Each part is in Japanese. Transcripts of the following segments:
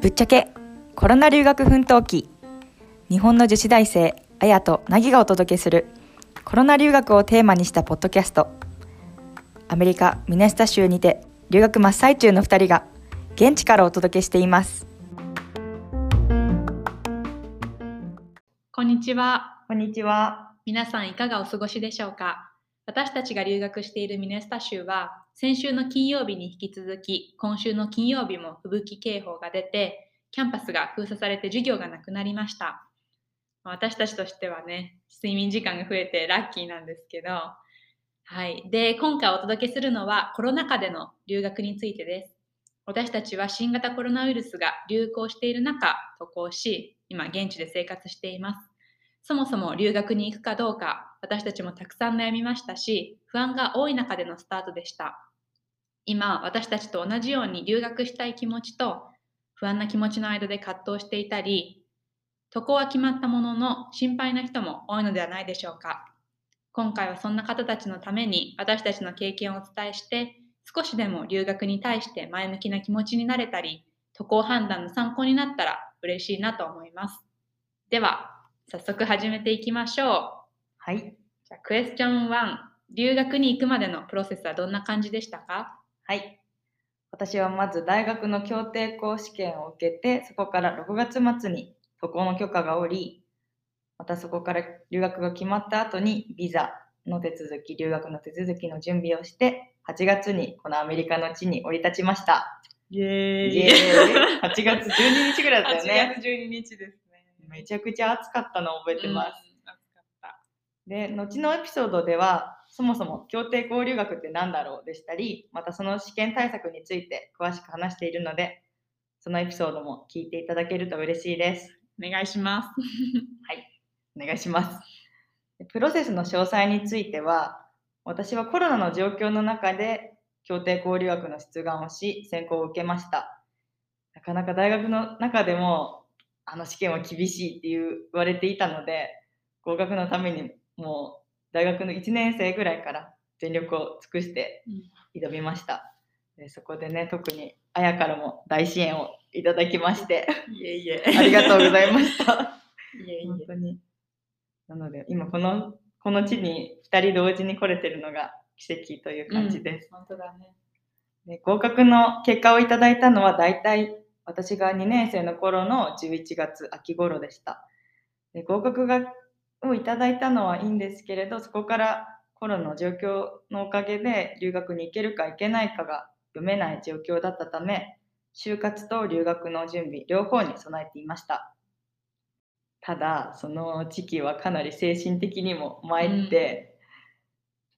ぶっちゃけコロナ留学奮闘記。日本の女子大生あやとなぎがお届けするコロナ留学をテーマにしたポッドキャスト。アメリカ・ミネスタ州にて留学真っ最中の2人が現地からお届けしています。こんにちは。こんにちは。皆さんいかがお過ごしでしょうか？私たちが留学しているミネスタ州は先週の金曜日に引き続き今週の金曜日も吹雪警報が出てキャンパスが封鎖されて授業がなくなりました。私たちとしてはね睡眠時間が増えてラッキーなんですけど。はい。で今回お届けするのはコロナ禍での留学についてです。私たちは新型コロナウイルスが流行している中渡航し今現地で生活しています。そもそも留学に行くかどうか、私たちもたくさん悩みましたし、不安が多い中でのスタートでした。今、私たちと同じように留学したい気持ちと不安な気持ちの間で葛藤していたり、渡航は決まったものの心配な人も多いのではないでしょうか。今回はそんな方たちのために私たちの経験をお伝えして、少しでも留学に対して前向きな気持ちになれたり、渡航判断の参考になったら嬉しいなと思います。では、早速始めていきましょう。はいじゃあ、クエスチョン1。留学に行くまでのプロセスはどんな感じでしたか？はい私はまず大学の協定校試験を受けてそこから6月末に渡航の許可が下りまたそこから留学が決まった後にビザの手続き留学の手続きの準備をして8月にこのアメリカの地に降り立ちましたイエイエーイ8月12日ぐらいだったよね8月12日ですね。めちゃくちゃ暑かったのを覚えてます。で後のエピソードではそもそも協定交流学って何だろうでしたりまたその試験対策について詳しく話しているのでそのエピソードも聞いていただけると嬉しいです。お願いします。お願いします。でプロセスの詳細については私はコロナの状況の中で協定交流学の出願をし選考を受けました。なかなか大学の中でもあの試験は厳しいって言われていたので合格のためにもう大学の1年生ぐらいから全力を尽くして挑みましたでそこでね特にあやからも大支援をいただきましていえいえ。ありがとうございましたいえいえ。本当に。なので、今この、この地に2人同時に来れてるのが奇跡という感じです。本当だね。で合格の結果をいただいたのは大体私が2年生の頃の11月秋頃でした。で合格がをいただいたのはいいんですけれど、そこからコロナの状況のおかげで留学に行けるか行けないかが読めない状況だったため、就活と留学の準備両方に備えていました。ただ、その時期はかなり精神的にも参って、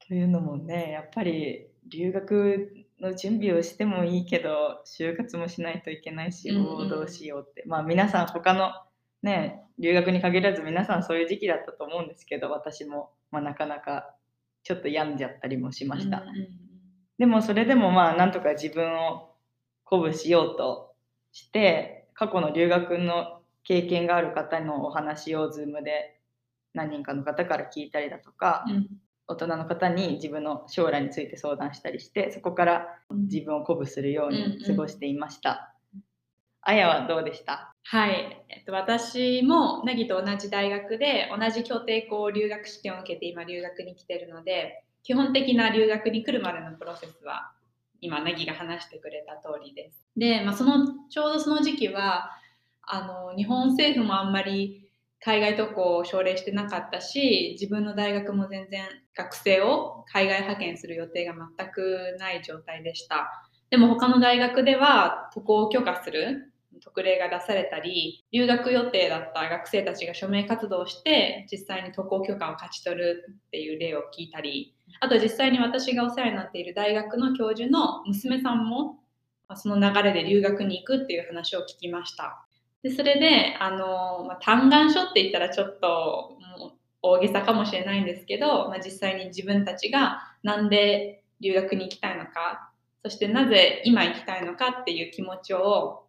というのもね、やっぱり留学の準備をしてもいいけど、就活もしないといけないし、うんどうしようって。まあ皆さん他のね、留学に限らず皆さんそういう時期だったと思うんですけど、私も、まあ、なかなかちょっと病んじゃったりもしました。うんうんうんでもそれでもまあなんとか自分を鼓舞しようとして過去の留学の経験がある方のお話を Zoom で何人かの方から聞いたりだとか、うん大人の方に自分の将来について相談したりしてそこから自分を鼓舞するように過ごしていました。あやはどうでした？はい、えっと、私も凪と同じ大学で同じ協定校留学試験を受けて今留学に来てるので基本的な留学に来るまでのプロセスは今凪が話してくれた通りです。で、まあ、そのちょうどその時期はあの日本政府もあんまり海外渡航を奨励してなかったし自分の大学も全然学生を海外派遣する予定が全くない状態でした。でも他の大学では渡航を許可する特例が出されたり留学予定だった学生たちが署名活動して実際に渡航許可を勝ち取るっていう例を聞いたりあと実際に私がお世話になっている大学の教授の娘さんもその流れで留学に行くっていう話を聞きました。でそれであの、まあ、嘆願書って言ったらちょっと大げさかもしれないんですけど、まあ、実際に自分たちがなんで留学に行きたいのかそしてなぜ今行きたいのかっていう気持ちを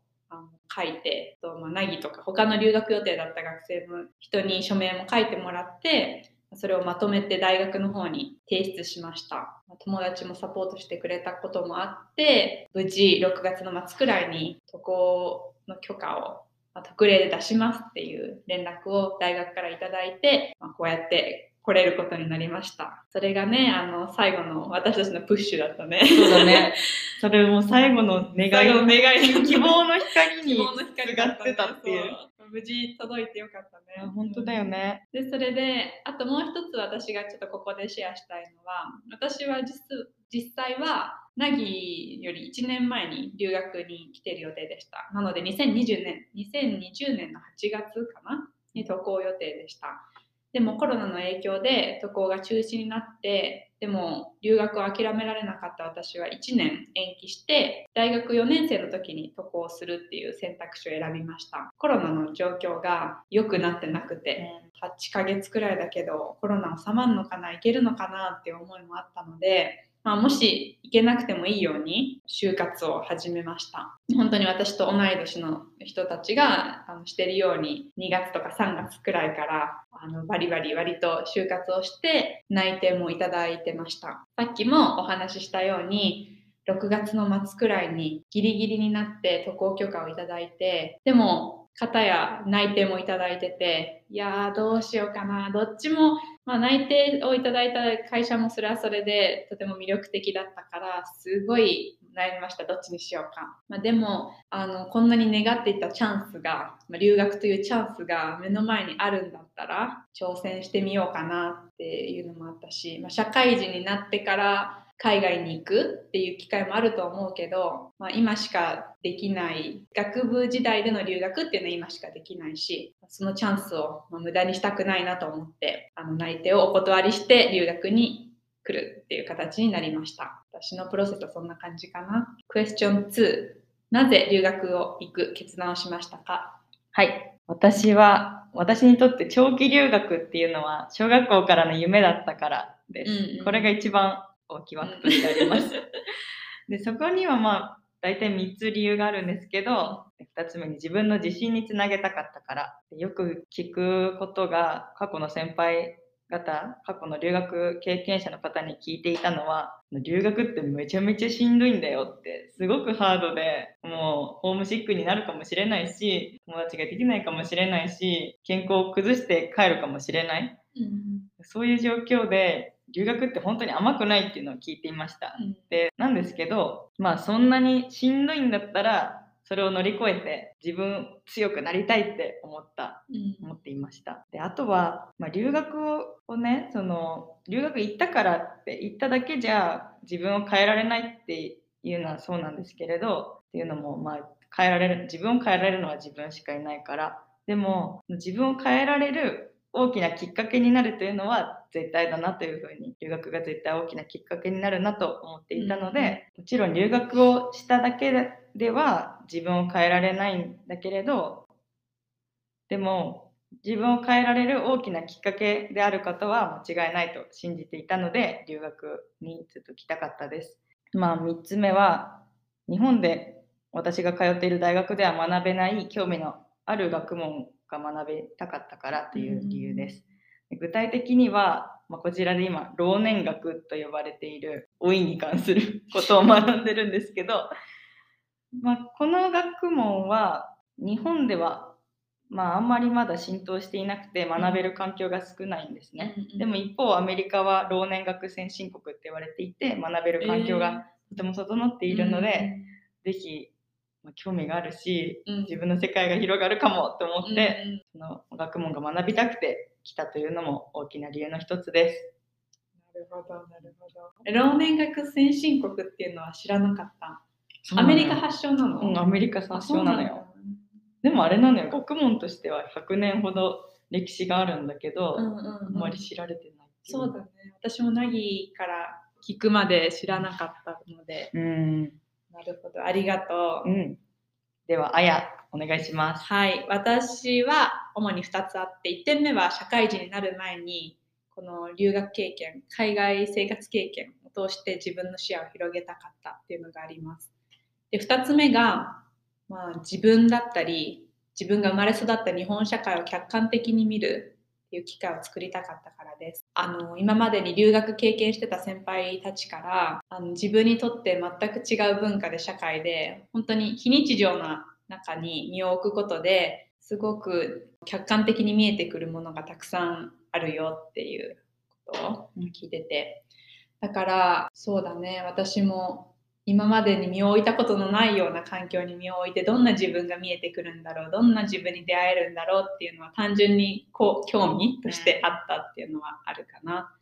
書いて、とまあ、凪とか他の留学予定だった学生の人に署名も書いてもらってそれをまとめて大学の方に提出しました。友達もサポートしてくれたこともあって、無事6月の末くらいに渡航の許可を特例で出しますっていう連絡を大学からいただいて、まあこうやって来れることになりました。それがね、あの、最後の私たちのプッシュだったね。そうだね。それも最後の願い、最後の願い希望の光に希望の光ががってたっていう。無事届いてよかったね。本当だよね。でそれであともう一つ私がちょっとここでシェアしたいのは私は実実際は凪より1年前に留学に来てる予定でしたなので2020年2020年の8月かな？に渡航予定でしたでもコロナの影響で渡航が中止になってでも留学を諦められなかった私は1年延期して大学4年生の時に渡航するっていう選択肢を選びました。コロナの状況が良くなってなくて8ヶ月くらいだけどコロナ収まるのかないけるのかなっていう思いもあったので、まあ、もし行けなくてもいいように就活を始めました。本当に私と同い年の人たちがしてるように2月とか3月くらいからあのバリバリ割と就活をして内定もいただいてました。さっきもお話ししたように6月の末くらいにギリギリになって渡航許可をいただいてでも方や内定もいただいてていやーどうしようかな。どっちも、まあ、内定をいただいた会社もそれはそれでとても魅力的だったからすごい悩みました。どっちにしようか、まあ、でもあのこんなに願っていたチャンスが、まあ、留学というチャンスが目の前にあるんだったら挑戦してみようかなっていうのもあったし、まあ、社会人になってから海外に行くっていう機会もあると思うけど、まあ、今しかできない学部時代での留学っていうのは今しかできないしそのチャンスを無駄にしたくないなと思ってあの内定をお断りして留学に来るっていう形になりました私のプロセスはそんな感じかなクエスチョン2なぜ留学を行く決断をしましたか？はい。私は、私にとって長期留学っていうのは、小学校からの夢だったからです。うんうんこれが一番大きい枠としてあります。で、そこにはまあ、大体3つ理由があるんですけど、2つ目に自分の自信につなげたかったから。でよく聞くことが、過去の先輩方、過去の留学経験者の方に聞いていたのは、留学ってめちゃめちゃしんどいんだよって、すごくハードで、もうホームシックになるかもしれないし、友達ができないかもしれないし、健康を崩して帰るかもしれない。うんそういう状況で、留学って本当に甘くないっていうのを聞いていました。で、なんですけど、まあそんなにしんどいんだったら、それを乗り越えて自分強くなりたいって思ったうん思っていました。で、あとは、まあ、留学をね、その、留学行ったからって言っただけじゃ自分を変えられないっていうのはそうなんですけれど、っていうのも、まあ、変えられる、自分を変えられるのは自分しかいないから、でも、自分を変えられる大きなきっかけになるというのは絶対だなというふうに、留学が絶対大きなきっかけになるなと思っていたので、もちろん留学をしただけででは自分を変えられないんだけれど、でも自分を変えられる大きなきっかけであることは間違いないと信じていたので留学にずっと来たかったです。まあ3つ目は日本で私が通っている大学では学べない興味のある学問が学べたかったからという理由です。具体的には、まあ、こちらで今老年学と呼ばれている老いに関することを学んでるんですけど、まあ、この学問は日本ではまあ、あんまりまだ浸透していなくて学べる環境が少ないんですね。でも一方アメリカは老年学先進国って言われていて学べる環境がとても整っているので、ぜひ、まあ、興味があるしうん。自分の世界が広がるかもと思って、うんうん。その学問が学びたくて来たというのも大きな理由の一つです。なるほど、なるほど。老年学先進国っていうのは知らなかった。アメリカ発祥なの、うん、アメリカ発祥なのよ。でもあれなのよ、学問としては100年ほど歴史があるんだけど、うんうんうんあんまり知られてないそうだね。私もナギから聞くまで知らなかったので、うん。なるほど、ありがとう。うん。では、あや、お願いします。はい、私は主に2つあって、1点目は社会人になる前に、この留学経験、海外生活経験を通して自分の視野を広げたかったっていうのがあります。で、2つ目が、まあ、自分だったり、自分が生まれ育った日本社会を客観的に見るっていう機会を作りたかったからです。あの今までに留学経験してた先輩たちからあの自分にとって全く違う文化で社会で本当に非日常な中に身を置くことですごく客観的に見えてくるものがたくさんあるよっていうことを聞いててだからそうだね私も今までに身を置いたことのないような環境に身を置いてどんな自分が見えてくるんだろうどんな自分に出会えるんだろうっていうのは単純にこう興味としてあったっていうのはあるかな。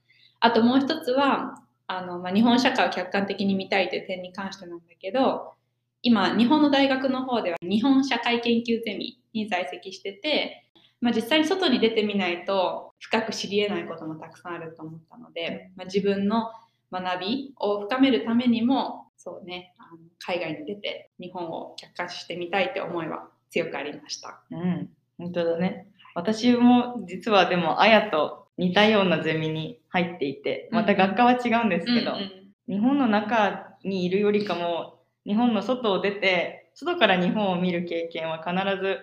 あともう一つはあの、まあ、日本社会を客観的に見たいという点に関してなんだけど今日本の大学の方では日本社会研究ゼミに在籍してて、まあ、実際に外に出てみないと深く知り得ないこともたくさんあると思ったので、まあ、自分の学びを深めるためにもそうねあの海外に出て日本を客観視してみたいって思いは強くありました。うん、本当だね。私も実はでも、あやと似たようなゼミに入っていて、また学科は違うんですけど、うんうん日本の中にいるよりかも、日本の外を出て、外から日本を見る経験は必ず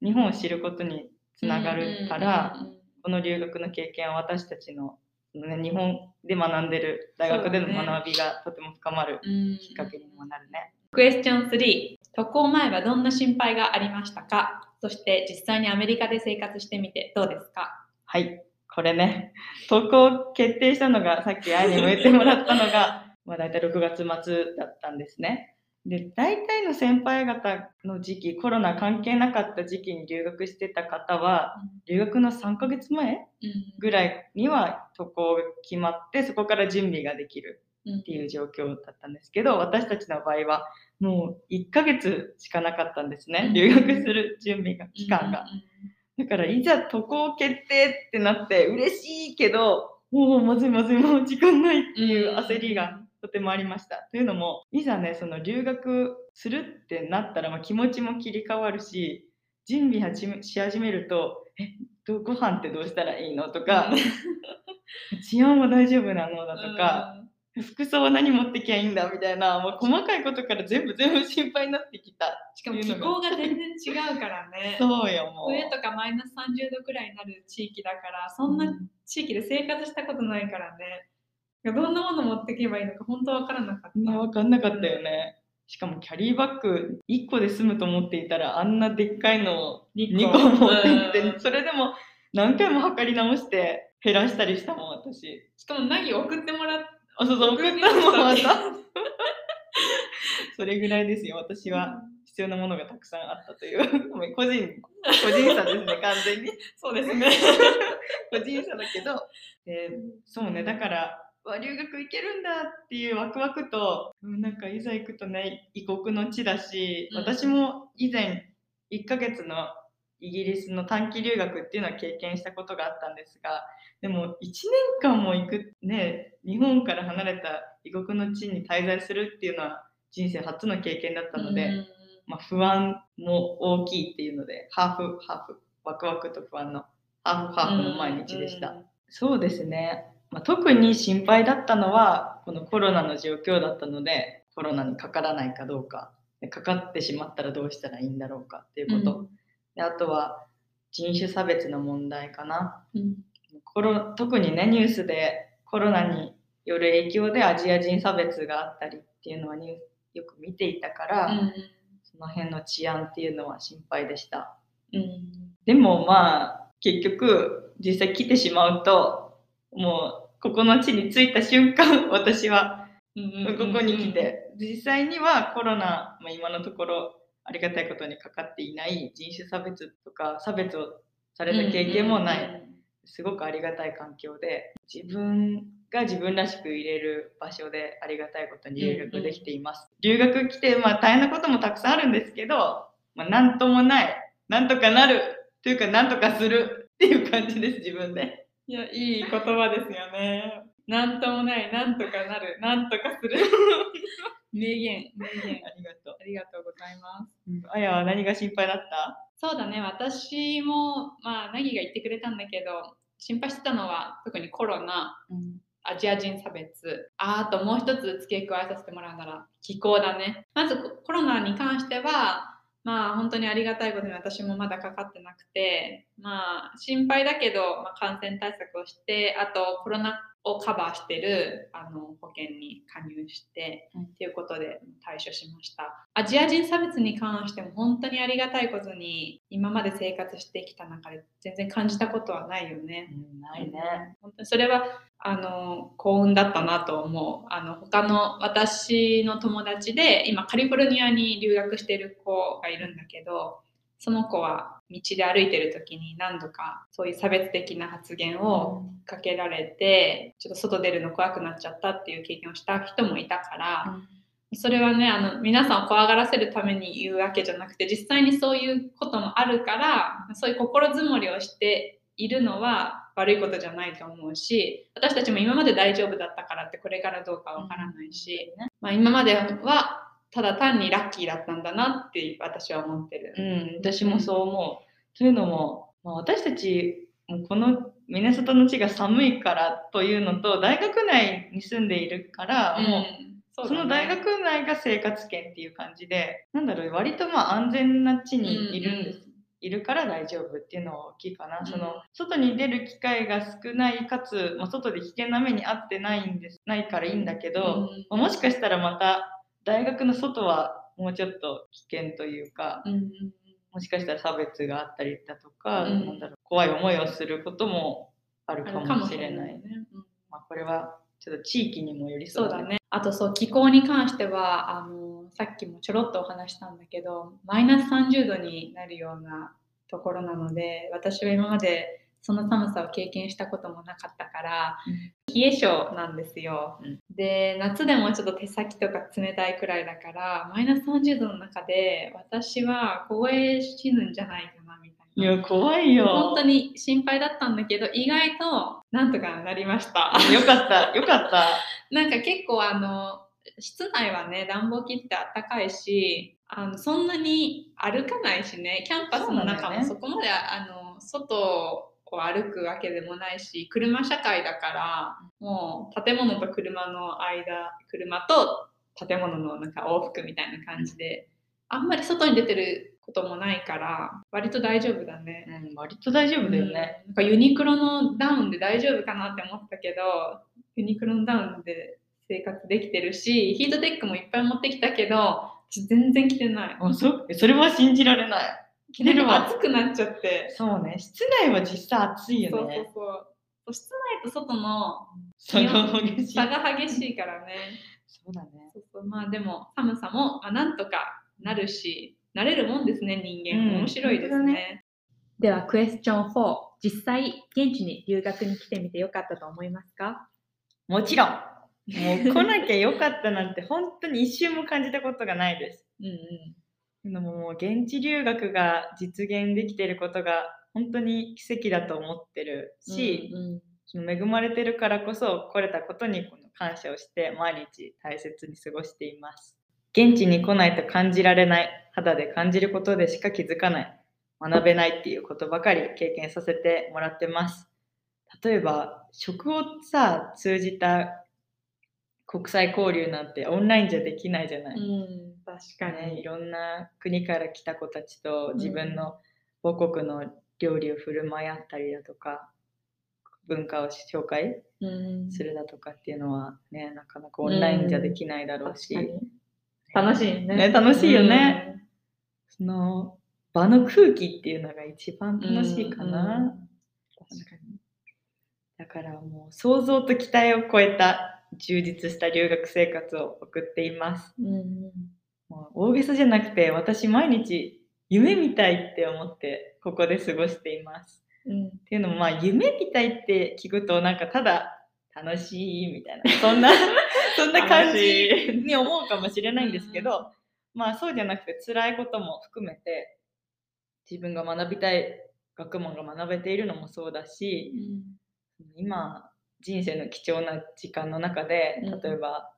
日本を知ることにつながるから、この留学の経験は私たちの、ね、日本で学んでる大学での学びがとても深まるうん。きっかけにもなるね。クエスチョン3渡航前はどんな心配がありましたか？そして実際にアメリカで生活してみてどうですか？はい、これね、投稿決定したのが、さっき愛に向いてもらったのが、まあ大体6月末だったんですね。で、大体の先輩方の時期、コロナ関係なかった時期に留学してた方は、留学の3ヶ月前ぐらいには渡航が決まって、そこから準備ができるっていう状況だったんですけど、私たちの場合は、もう1ヶ月しかなかったんですね、留学する準備が、期間が。だからいざ渡航決定ってなって嬉しいけどもうまずいまずいもう時間ないっていう焦りがとてもありました。というのもいざねその留学するってなったら、まあ、気持ちも切り替わるし準備し始めると「えどご飯ってどうしたらいいの?」とか「治安は大丈夫なの?」だとか、服装は何持ってきゃいいんだ？みたいなもう細かいことから全部全部心配になってきた。しかも気候が全然違うからね そうよもう。冬とかマイナス30度くらいになる地域だからそんな地域で生活したことないからねどんなもの持ってけばいいのか本当わからなかった。ね、分かんなかったよね。しかもキャリーバッグ1個で済むと思っていたらあんなでっかいのを2個持って行って、うんそれでも何回も測り直して減らしたりしたもん私。しかもナギ送ってもらっあそうそう送ったのもまた。それぐらいですよ私は必要なものがたくさんあったというごめん個人個人差ですね 完全にそうですね。個人差だけど、えーそうねだからわ留学行けるんだっていうワクワクとうんなんかいざ行くとね異国の地だし、うん。私も以前1ヶ月のイギリスの短期留学っていうのは経験したことがあったんですがでも1年間も行くね日本から離れた異国の地に滞在するっていうのは人生初の経験だったので、うん。まあ、不安も大きいっていうのでハーフハーフワクワクと不安のハーフハーフの毎日でした。そうですね、まあ、特に心配だったのはこのコロナの状況だったのでコロナにかからないかどうかでかかってしまったらどうしたらいいんだろうかっていうこと、であとは人種差別の問題かな。うん。コロ特にねニュースでコロナによる影響でアジア人差別があったりっていうのはよく見ていたから、うん。その辺の治安っていうのは心配でした。うん。でもまあ結局実際来てしまうともうここの地に着いた瞬間 私はうんここに来て実際にはコロナ、まあ、今のところありがたいことにかかっていない人種差別とか差別をされた経験もない、すごくありがたい環境で自分が自分らしく入れる場所でありがたいことに留学できています。留学来て、まあ、大変なこともたくさんあるんですけど、まあ、なんともないなんとかなるというかなんとかするっていう感じです自分で。いや、いい言葉ですよね。なんともない、なんとかなる、なんとかする。名言、名言。ありがとう。ありがとうございます。うんあやは何が心配だった？そうだね、私も、まあ、ナギが言ってくれたんだけど、心配してたのは、特にコロナ、アジア人差別、ああともう一つ付け加えさせてもらうなら、気候だね。まずココロナに関しては、まあ本当にありがたいことに私もまだかかってなくて、まあ心配だけど、まあ、感染対策をして、あとコロナをカバーしてるあの保険に加入して、うんっていうことで対処しました。アジア人差別に関しても本当にありがたいことに今まで生活してきた中で全然感じたことはないよね。うん、ないね。本当にそれはあの幸運だったなと思うあの他の私の友達で今カリフォルニアに留学してる子がいるんだけどその子は道で歩いてる時に何度かそういう差別的な発言をかけられてちょっと外出るの怖くなっちゃったっていう経験をした人もいたから、それはねあの皆さんを怖がらせるために言うわけじゃなくて実際にそういうこともあるからそういう心づもりをしているのは悪いことじゃないと思うし私たちも今まで大丈夫だったからってこれからどうかわからないし、まあ、今まではただ単にラッキーだったんだなって私は思ってる。うん、私もそう思う。というのも、まあ、私たちもこのミネソタの地が寒いからというのと大学内に住んでいるから、もうそその大学内が生活圏っていう感じでなんだろう割とまあ安全な地にいるんです、いるから大丈夫っていうのは大きいかな、うん。その外に出る機会が少ないかつ、まあ、外で危険な目に遭ってないんですないからいいんだけど、まあもしかしたらまた大学の外はもうちょっと危険というかうんうんもしかしたら差別があったりだとか、うんなんだろう怖い思いをすることもあるあかもしれな。ないまあ、これはちょっと地域にもよりそうだね。そうだね。あとそう気候に関してはあのさっきもちょろっとお話したんだけどマイナス30度になるようなところなので私は今までその寒さを経験したこともなかったから、冷え性なんですよ、うん。で夏でもちょっと手先とか冷たいくらいだからマイナス30度の中で私は凍え死ぬんじゃないかなみたいな。いや怖いよ。本当に心配だったんだけど意外となんとかなりました。よかった、よかった。なんか結構あの室内はね暖房切ってあったかいしあのそんなに歩かないしねキャンパスの中もそこまであの外を歩くわけでもないし車社会だからもう建物と車の間車と建物のなんか往復みたいな感じであんまり外に出てることもないから割と大丈夫だね。うん、割と大丈夫だよね。なんかユニクロのダウンで大丈夫かなって思ったけどユニクロのダウンで生活できてるしヒートテックもいっぱい持ってきたけど私全然着てないあそそれは信じられない。着てるわ。暑くなっちゃってそうね、室内は実際暑いそうそうよね。そうそう室内と外の差が激しい。差が激しいからねそうだね。そうそうまあでも寒さも、まあ、なんとかなるし慣れるもんですね人間、うん面白いです本当だねではクエスチョン4実際現地に留学に来てみてよかったと思いますか？もちろん。もう来なきゃよかったなんて本当に一瞬も感じたことがないです。うんうんでももう現地留学が実現できていることが本当に奇跡だと思ってるし、うんうんその恵まれてるからこそ来れたことにこの感謝をして毎日大切に過ごしています。現地に来ないと感じられない、肌で感じることでしか気づかない、学べないっていうことばかり経験させてもらってます。例えば、食をさ、通じた国際交流なんてオンラインじゃできないじゃない。うん、確かね、いに。ろんな国から来た子たちと自分の母国の料理を振る舞い合ったりだとか文化を紹介うん。するだとかっていうのはねなかなかオンラインじゃできないだろうし、確かに。楽しいね。ね楽しいよね。その場の空気っていうのが一番うん。楽しいかな、うん確かに。だからもう想像と期待を超えた充実した留学生活を送っています。うん大げさじゃなくて私毎日夢みたいって思ってここで過ごしています。うんっていうのもまあ夢みたいって聞くとなんかただ楽しいみたいなそんな そんな感じに思うかもしれないんですけどまあそうじゃなくて辛いことも含めて自分が学びたい学問が学べているのもそうだし今人生の貴重な時間の中でうん。例えば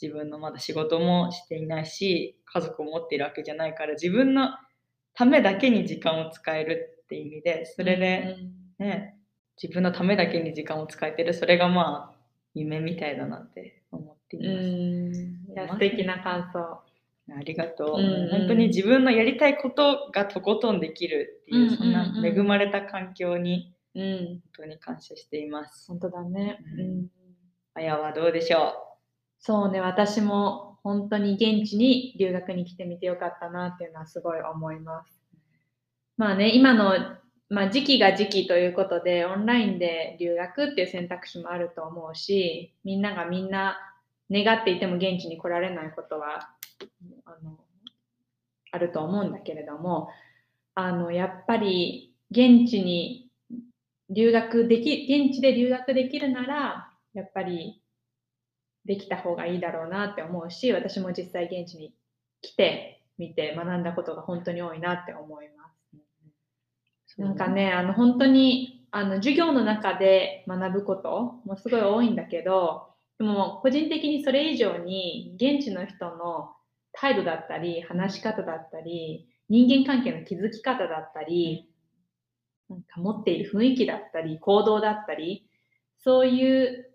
自分のまだ仕事もしていないし家族を持っているわけじゃないから自分のためだけに時間を使えるって意味でそれで、ね自分のためだけに時間を使えてる。それがまあ夢みたいだなって思っていうんます。うん。いや素敵な感想。ありがとう、うんうん。本当に自分のやりたいことがとことんできるっていう、うんうんうん。そんな恵まれた環境にうん、本当に感謝しています。本当だね。うん。うん。あやはどうでしょそうね、私も本当に現地に留学に来てみてよかったなっていうのはすごい思います。まあね、今の、まあ、時期が時期ということで、オンラインで留学っていう選択肢もあると思うし、みんながみんな願っていても現地に来られないことはあのあると思うんだけれども、あのやっぱり現地に留学でき、現地で留学できるなら、やっぱりできた方がいいだろうなって思うし、私も実際現地に来てみて学んだことが本当に多いなって思います。うなんか、ね、あの本当にあの授業の中で学ぶこともすごい多いんだけど、でも個人的にそれ以上に現地の人の態度だったり、話し方だったり、人間関係の築き方だったり、なんか持っている雰囲気だったり、行動だったり、そういう、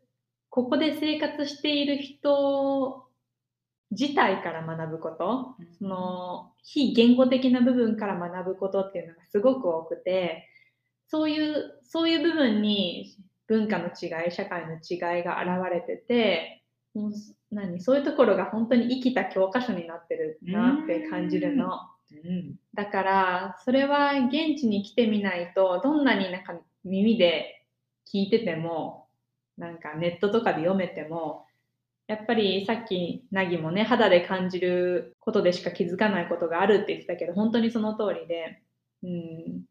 ここで生活している人自体から学ぶこと、うんその非言語的な部分から学ぶことっていうのがすごく多くて、そういう、そういう部分に文化の違い、社会の違いが現れてて、もう何そういうところが本当に生きた教科書になってるなって感じるの。うんだから、それは現地に来てみないと、どんなになんか耳で聞いてても、なんかネットとかで読めても、やっぱりさっきなぎもね、肌で感じることでしか気づかないことがあるって言ってたけど、本当にその通りで、うん。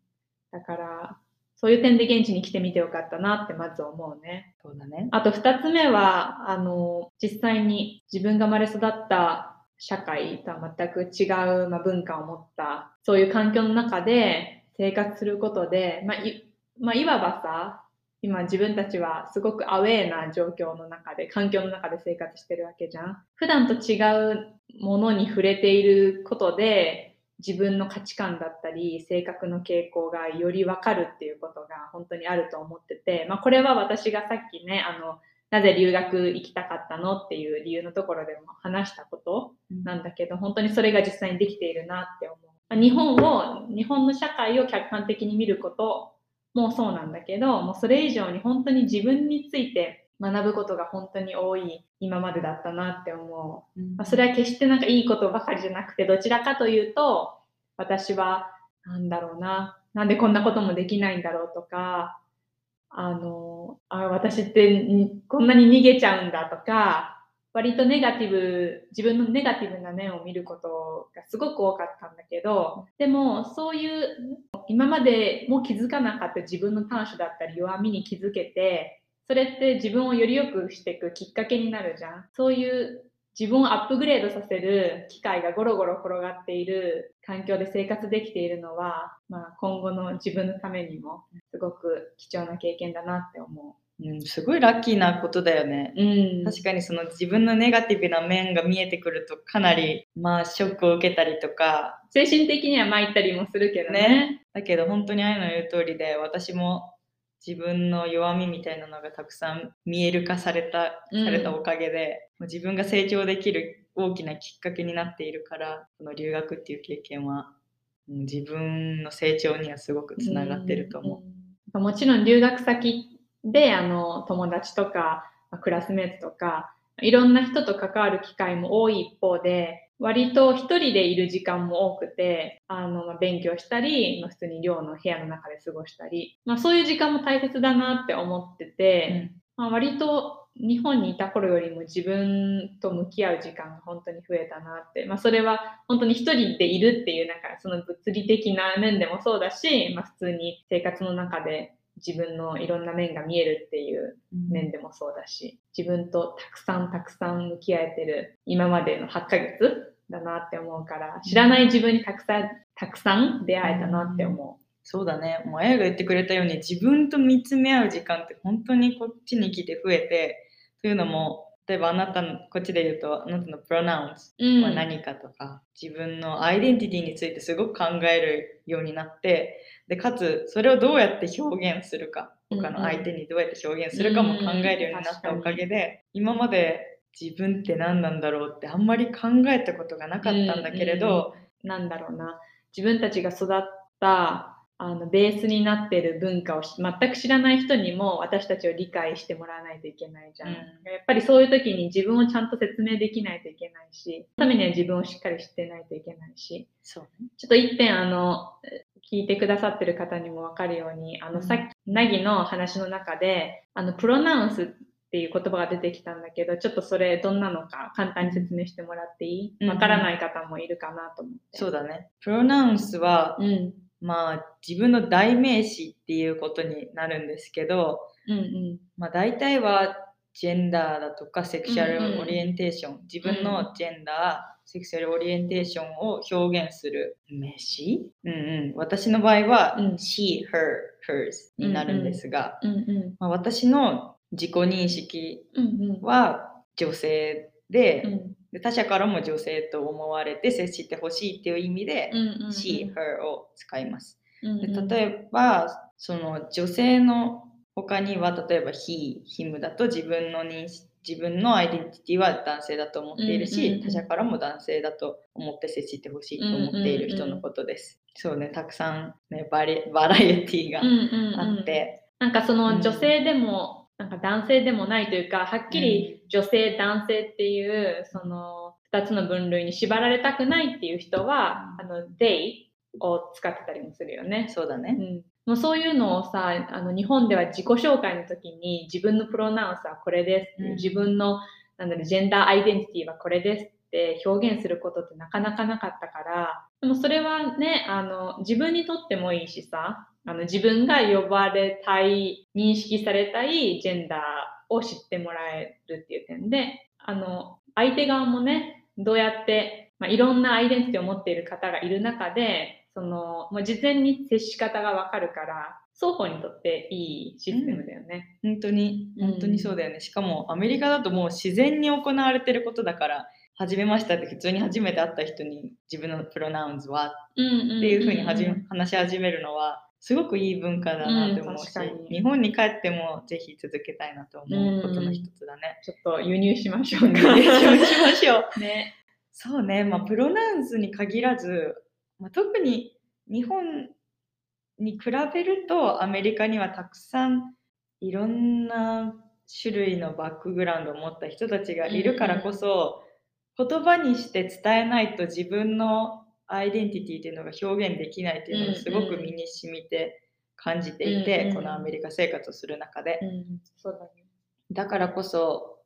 だから、そういう点で現地に来てみてよかったなってまず思うね。そうだね。あと二つ目は、あの、実際に自分が生まれ育った社会とは全く違う、まあ、文化を持った、そういう環境の中で生活することで、まあ、いまあ、いわばさ、今自分たちはすごくアウェーな状況の中で、環境の中で生活してるわけじゃん。普段と違うものに触れていることで、自分の価値観だったり、性格の傾向がよりわかるっていうことが本当にあると思ってて、まあこれは私がさっきね、あの、なぜ留学行きたかったのっていう理由のところでも話したことなんだけど、本当にそれが実際にできているなって思う。まあ日本を、日本の社会を客観的に見ることもそうなんだけど、もうそれ以上に本当に自分について学ぶことが本当に多い今までだったなって思う。まあ、それは決してなんかいいことばかりじゃなくて、どちらかというと、私は、なんだろうな、なんでこんなこともできないんだろうとか、あの、あ私ってんこんなに逃げちゃうんだとか、割とネガティブ、自分のネガティブな面を見ることがすごく多かったんだけど、でもそういう今までも気づかなかった自分の短所だったり弱みに気づけて、それって自分をより良くしていくきっかけになるじゃん。そういう自分をアップグレードさせる機会がゴロゴロ転がっている環境で生活できているのは、まあ、今後の自分のためにもすごく貴重な経験だなって思うん、すごいラッキーなことだよね。う。うん確かにその自分のネガティブな面が見えてくるとかなりまあショックを受けたりとか精神的には参ったりもするけどね。ねだけど本当にああいうの言う通りで私も自分の弱みみたいなのがたくさん見える化されたうんされたおかげで、もう自分が成長できる大きなきっかけになっているからこの留学っていう経験はうん自分の成長にはすごくつながってると思うん。もちろん留学先であの友達とかまあクラスメートとかいろんな人と関わる機会も多い一方で割と一人でいる時間も多くてあの、まあ、勉強したり、まあ、普通に寮の部屋の中で過ごしたり、まあ、そういう時間も大切だなって思ってう。て、まあ、割と日本にいた頃よりも自分と向き合う時間が本当に増えたなって、まあ、それは本当に一人でいるっていうなんかその物理的な面でもそうだし、まあ、普通に生活の中で自分のいろんな面が見えるっていう面でもそうだし自分とたくさんたくさん向き合えてる今までの8ヶ月だなって思うから知らない自分にたくさんたくさん出会えたなって思そうだね。もう、あやが言ってくれたように、自分と見つめ合う時間って本当にこっちに来て増えて、というのも、例えばあなたの、こっちで言うと、あなたのプロナウンスう。うん。は何かとか、自分のアイデンティティについてすごく考えるようになって、で、かつ、それをどうやって表現するか、他の相手にどうやって表現するかも考えるようになったおかげで、今まで自分って何なんだろうってあんまり考えたことがなかったんだけれど、なんだろうな。自分たちが育ったあのベースになってる文化を全く知らない人にも私たちを理解してもらわないといけないじゃん、うん、やっぱりそういう時に自分をちゃんと説明できないといけないしそのためには自分をしっかり知ってないといけないし。そう、ね、ちょっと一点あの聞いてくださってる方にも分かるようにあの、さっきなぎの話の中であのプロナウンスっていう言葉が出てきたんだけどちょっとそれどんなのか簡単に説明してもらっていい？わ、からない方もいるかなと思って。そうだね。プロナウンスは、うんまあ自分の代名詞っていうことになるんですけど、うんうん。まあ、大体はジェンダーだとかセクシャルオリエンテーション、うんうん、自分のジェンダー、セクシャルオリエンテーションを表現する名詞、うんうん、私の場合は、うん、she, her, hers になるんですが、うんうん。まあ、私の自己認識は女性で、うんで他者からも女性と思われて接してほしいっていう意味で、うんうんうん、she, her を使います。うんうん、で例えばその女性の他には例えば he, him だと自分の認識自分のアイデンティティは男性だと思っているし、うんうんうん、他者からも男性だと思って接してほしいと思っている人のことです。うんうんうん、そうね、たくさん、ね、バリバラエティがあって、うんうんうん、なんかその女性でもなんか男性でもないというか、はっきり女性、男性っていう、その2つの分類に縛られたくないっていう人は、あの、they を使ってたりもするよね。そうだね。うん。もうそういうのをさ、あの、日本では自己紹介の時に自分のプロナウンスはこれです、うん、自分の、なんだろう、ジェンダーアイデンティティはこれですって表現することってなかなかなかったから、でもそれはね、あの、自分にとってもいいしさ、あの自分が呼ばれたい、認識されたいジェンダーを知ってもらえるっていう点で、あの、相手側もね、どうやって、まあ、いろんなアイデンティティを持っている方がいる中で、その、もう事前に接し方がわかるから、双方にとっていいシステムだよね。うん、本当に、本当にそうだよね。しかもアメリカだともう自然に行われてることだから、初めましたって普通に初めて会った人に自分のプロナウンズはっていうふうに話し始めるのはすごくいい文化だなって思うし、うん、日本に帰ってもぜひ続けたいなと思うことの一つだね。ちょっと輸入しましょうね。輸入しましょう。ね。そうね、まあ、プロナウンスに限らず、まあ、特に日本に比べるとアメリカにはたくさんいろんな種類のバックグラウンドを持った人たちがいるからこそ、言葉にして伝えないと自分のアイデンティティっていうのが表現できないっていうのをすごく身に染みて感じていて、うんうん、このアメリカ生活をする中で、うん、そうだね、だからこそ、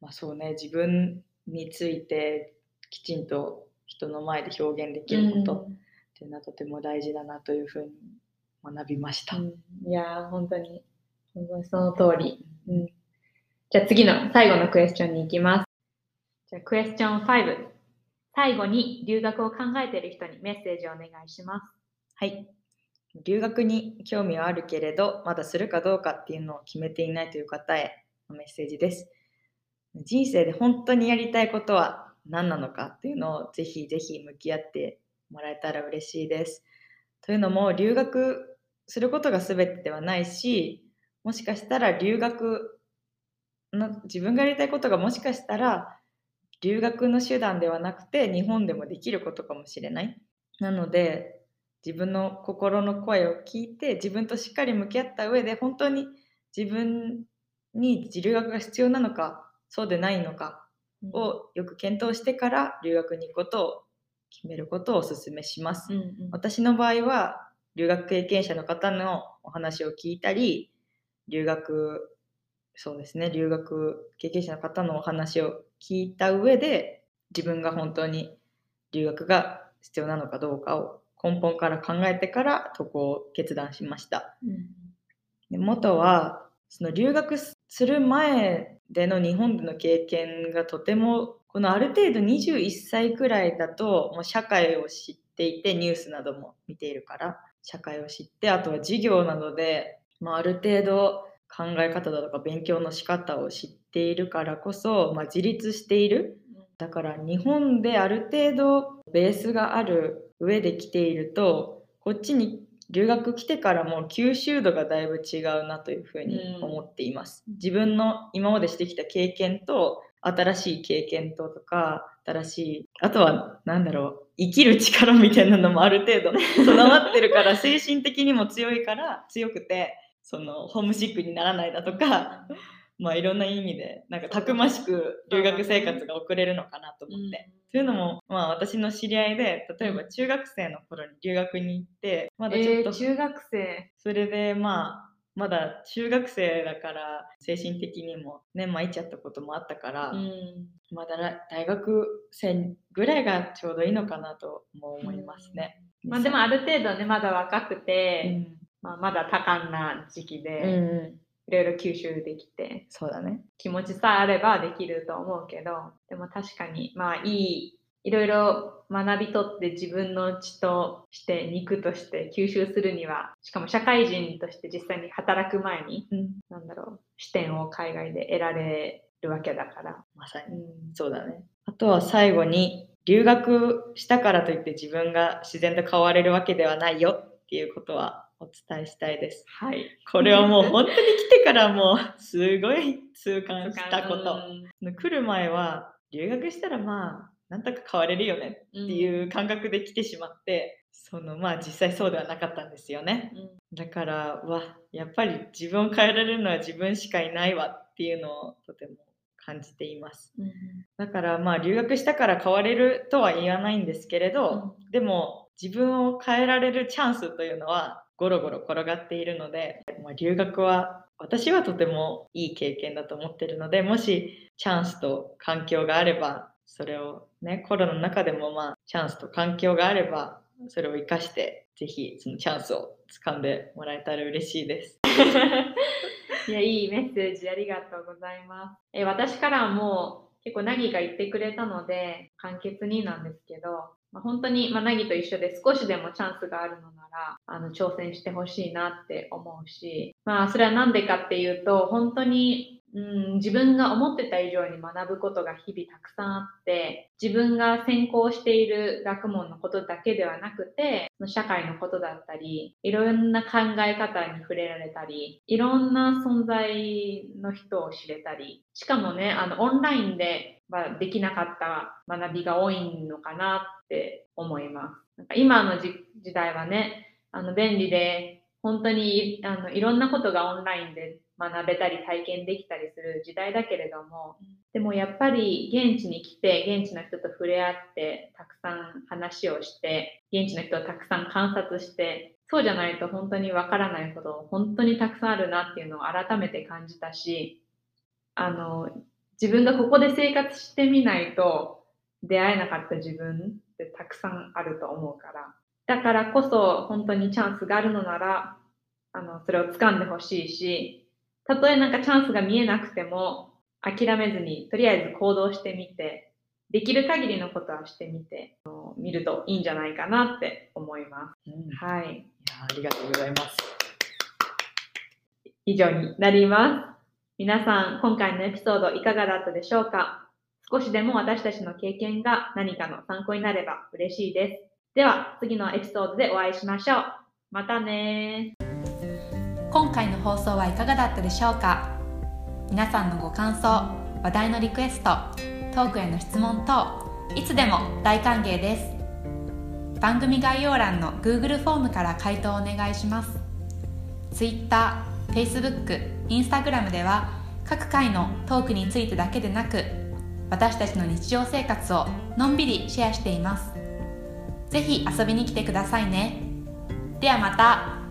まあ、そうね自分についてきちんと人の前で表現できることっていうのはとても大事だなというふうに学びました。うん、いや本当に。本当にその通り、うん、じゃあ次の最後のクエスチョンに行きます。じゃあクエスチョン5。最後に留学を考えている人にメッセージをお願いします。はい。留学に興味はあるけれど、まだするかどうかっていうのを決めていないという方へのメッセージです。人生で本当にやりたいことは何なのかっていうのをぜひぜひ向き合ってもらえたら嬉しいです。というのも留学することが全てではないし、もしかしたら留学の自分がやりたいことがもしかしたら留学の手段ではなくて日本でもできることかもしれない。なので自分の心の声を聞いて自分としっかり向き合った上で本当に自分に留学が必要なのかそうでないのかをよく検討してから留学に行くことを決めることをお勧めします。うんうん、私の場合は留学経験者の方のお話を聞いたり留学そうですね留学経験者の方のお話を聞いた上で自分が本当に留学が必要なのかどうかを根本から考えてから渡航を決断しました。うん、で元はその留学する前での日本での経験がとてもこのある程度21歳くらいだともう社会を知っていてニュースなども見ているから社会を知ってあとは授業などで、まあ、ある程度考え方だとか勉強の仕方を知っているからこそ、まあ、自立している。だから日本である程度ベースがある上で来ているとこっちに留学来てからも吸収度がだいぶ違うなというふうに思っています。自分の今までしてきた経験と新しい経験ととか新しいあとは何だろう生きる力みたいなのもある程度備わってるから 精神的にも強いから強くてそのホームシックにならないだとかまあいろんな意味でなんかたくましく留学生活が送れるのかなと思って。というのも、まあ、私の知り合いで例えば中学生の頃に留学に行ってまだちょっと、中学生。それでまあまだ中学生だから精神的にもね参っちゃったこともあったから、うん。まだら大学生ぐらいがちょうどいいのかなとも思いますね。まあでもある程度ねまだ若くうて、ん、まあ、まだ多感な時期うんで、うん、いろいろ吸収できてそうだね。気持ちさえあればできると思うけどでも確かにまあいいいろいろ学び取って自分の血として肉として吸収するにはしかも社会人として実際に働く前にうん、なんだろう視点を海外で得られるわけだから、まさにうん、そうだね。あとは最後に留学したからといって自分が自然と変われるわけではないよっていうことはお伝えしたいです。はいこれはもう本当に来てからもうすごい痛感したこと。うん来る前は留学したらまあなんとか変われるよねっていう感覚で来てしまって、そのまあ実際そうではなかったんですよね。うんだからわやっぱり自分を変えられるのは自分しかいないわっていうのをとても感じています。うんだからまあ留学したから変われるとは言わないんですけれど、でも自分を変えられるチャンスというのはゴロゴロ転がっているので、まあ、留学は私はとてもいい経験だと思ってるのでもしチャンスと環境があればそれをねコロナの中でもまあチャンスと環境があればそれを生かしてぜひそのチャンスを掴んでもらえたら嬉しいです。いや、いいメッセージありがとうございます。え私からも結構ナギが言ってくれたので簡潔になんですけど、まあ、本当に、まあ、ナギと一緒で少しでもチャンスがあるのならあの挑戦してほしいなって思うし、まあそれはなんでかっていうと本当にうん、自分が思ってた以上に学ぶことが日々たくさんあって自分が専攻している学問のことだけではなくて社会のことだったりいろんな考え方に触れられたりいろんな存在の人を知れたりしかもねあのオンラインではできなかった学びが多いのかなって思います。なんか今の時代はねあの便利で本当にあのいろんなことがオンラインで学べたり体験できたりする時代だけれども、でもやっぱり現地に来て現地の人と触れ合ってたくさん話をして現地の人をたくさん観察してそうじゃないと本当にわからないこと本当にたくさんあるなっていうのを改めて感じたしあの自分がここで生活してみないと出会えなかった自分ってたくさんあると思うから。だからこそ本当にチャンスがあるのならあのそれを掴んでほしいしたとえなんかチャンスが見えなくても諦めずにとりあえず行動してみてできる限りのことはしてみて見るといいんじゃないかなって思います。うん、いはい。やありがとうございます。以上になります。皆さん、今回のエピソードいかがだったでしょうか？少しでも私たちの経験が何かの参考になれば嬉しいです。では、次のエピソードでお会いしましょう。またね今回の放送はいかがだったでしょうか？皆さんのご感想話題のリクエストトークへの質問等いつでも大歓迎です。番組概要欄の Google フォームから回答をお願いします。Twitter、Facebook、Instagram では各回のトークについてだけでなく私たちの日常生活をのんびりシェアしています。ぜひ遊びに来てくださいね。ではまた。